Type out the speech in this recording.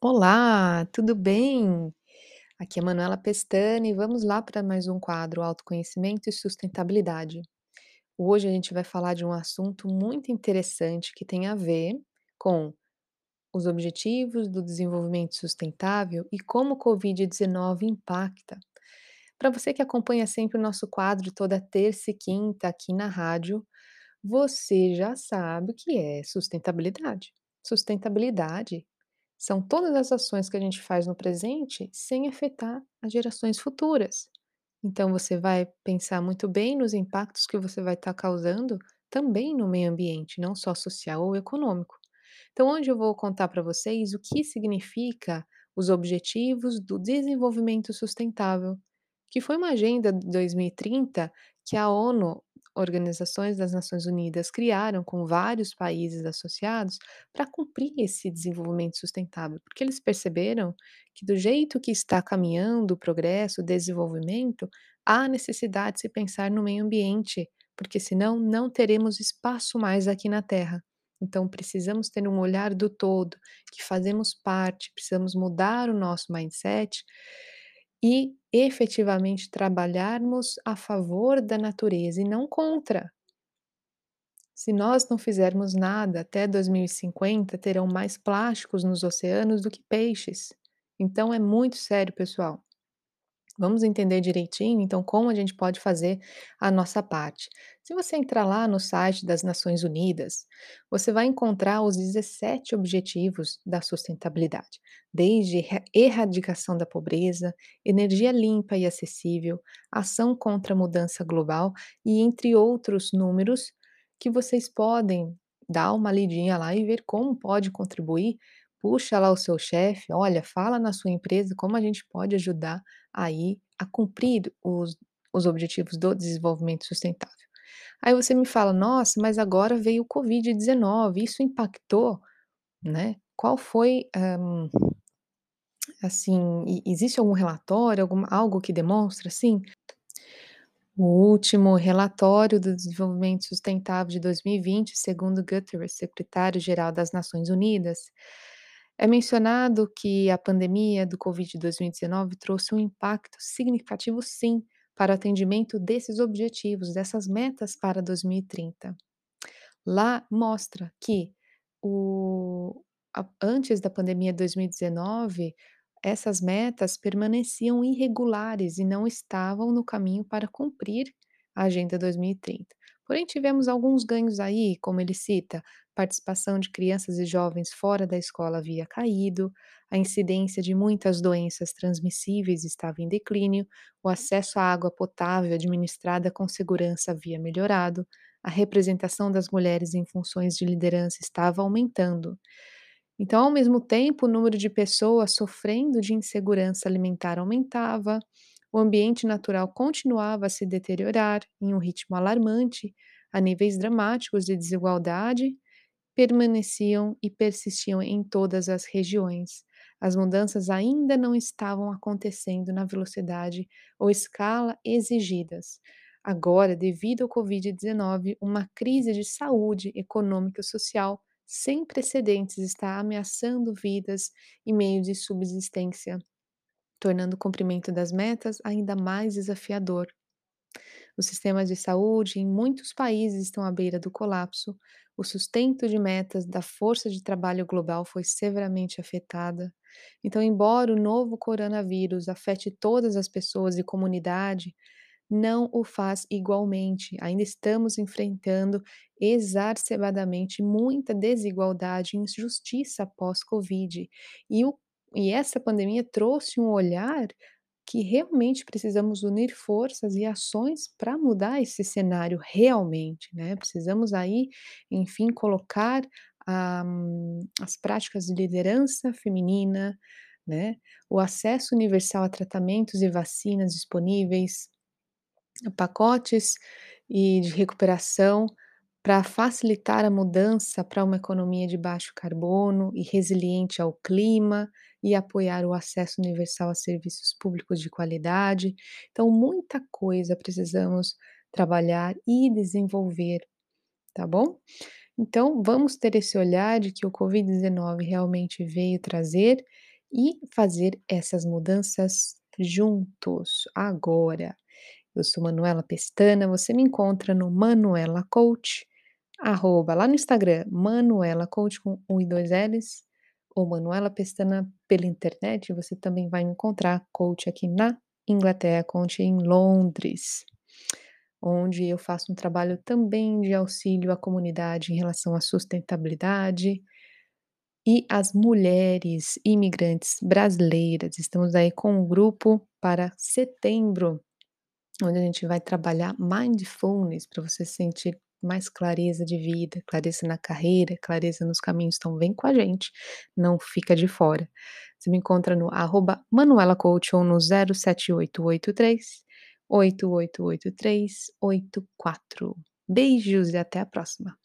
Olá, tudo bem? Aqui é Manuela Pestana e vamos lá para mais um quadro Autoconhecimento e Sustentabilidade. Hoje a gente vai falar de um assunto muito interessante que tem a ver com os Objetivos do Desenvolvimento Sustentável e como o Covid-19 impacta. Para você que acompanha sempre o nosso quadro toda terça e quinta aqui na rádio, você já sabe o que é sustentabilidade. Sustentabilidade são todas as ações que a gente faz no presente sem afetar as gerações futuras. Então você vai pensar muito bem nos impactos que você vai estar causando também no meio ambiente, não só social ou econômico. Então, hoje eu vou contar para vocês o que significa os Objetivos do Desenvolvimento Sustentável, que foi uma agenda de 2030 que a ONU, Organizações das Nações Unidas, criaram com vários países associados para cumprir esse desenvolvimento sustentável, porque eles perceberam que do jeito que está caminhando o progresso, o desenvolvimento, há necessidade de se pensar no meio ambiente, porque senão não teremos espaço mais aqui na Terra. Então precisamos ter um olhar do todo, que fazemos parte, precisamos mudar o nosso mindset e efetivamente trabalharmos a favor da natureza e não contra. Se nós não fizermos nada até 2050, terão mais plásticos nos oceanos do que peixes. Então é muito sério, pessoal. Vamos entender direitinho, então, como a gente pode fazer a nossa parte. Se você entrar lá no site das Nações Unidas, você vai encontrar os 17 objetivos da sustentabilidade, desde erra- erradicação da pobreza, energia limpa e acessível, ação contra a mudança global e entre outros números que vocês podem dar uma lidinha lá e ver como pode contribuir. Puxa lá o seu chefe, olha, fala na sua empresa como a gente pode ajudar aí a cumprir os, os objetivos do desenvolvimento sustentável. Aí você me fala, nossa, mas agora veio o Covid-19, isso impactou, né? Qual foi, hum, assim, e- existe algum relatório, algum, algo que demonstra, assim? O último relatório do desenvolvimento sustentável de 2020, segundo Guterres, secretário-geral das Nações Unidas, é mencionado que a pandemia do Covid-19 trouxe um impacto significativo, sim, para o atendimento desses objetivos, dessas metas para 2030. Lá mostra que o a antes da pandemia de 2019, essas metas permaneciam irregulares e não estavam no caminho para cumprir a Agenda 2030. Porém, tivemos alguns ganhos aí, como ele cita, participação de crianças e jovens fora da escola havia caído, a incidência de muitas doenças transmissíveis estava em declínio, o acesso à água potável administrada com segurança havia melhorado, a representação das mulheres em funções de liderança estava aumentando. Então, ao mesmo tempo, o número de pessoas sofrendo de insegurança alimentar aumentava, o ambiente natural continuava a se deteriorar em um ritmo alarmante, a níveis dramáticos de desigualdade permaneciam e persistiam em todas as regiões. As mudanças ainda não estavam acontecendo na velocidade ou escala exigidas. Agora, devido ao Covid-19, uma crise de saúde econômica e social sem precedentes está ameaçando vidas e meios de subsistência, tornando o cumprimento das metas ainda mais desafiador. Os sistemas de saúde em muitos países estão à beira do colapso. O sustento de metas da força de trabalho global foi severamente afetada. Então, embora o novo coronavírus afete todas as pessoas e comunidade, não o faz igualmente. Ainda estamos enfrentando exacerbadamente muita desigualdade e injustiça pós-Covid. E, e essa pandemia trouxe um olhar que realmente precisamos unir forças e ações para mudar esse cenário realmente, né? Precisamos aí, enfim, colocar ah, hum, as práticas de liderança feminina, né? O acesso universal a tratamentos e vacinas disponíveis, pacotes e de recuperação para facilitar a mudança para uma economia de baixo carbono e resiliente ao clima e apoiar o acesso universal a serviços públicos de qualidade. Então, muita coisa precisamos trabalhar e desenvolver, tá bom? Então, vamos ter esse olhar de que o Covid-19 realmente veio trazer. e fazer essas mudanças juntos, agora. Eu sou Manuela Pestana, você me encontra no Manuela Coach, arroba lá no Instagram, Manuela Coach com um e 2 L's, ou Manuela Pestana pela internet, você também vai encontrar coach aqui na Inglaterra, coach em Londres, onde eu faço um trabalho também de auxílio à comunidade em relação à sustentabilidade e às mulheres imigrantes brasileiras. Estamos aí com um grupo para setembro, onde a gente vai trabalhar mindfulness para você sentir mais clareza de vida, clareza na carreira, clareza nos caminhos. Então vem com a gente, não fica de fora. Você me encontra no arroba Manuela Coach ou no 07883 888384. Beijos e até a próxima.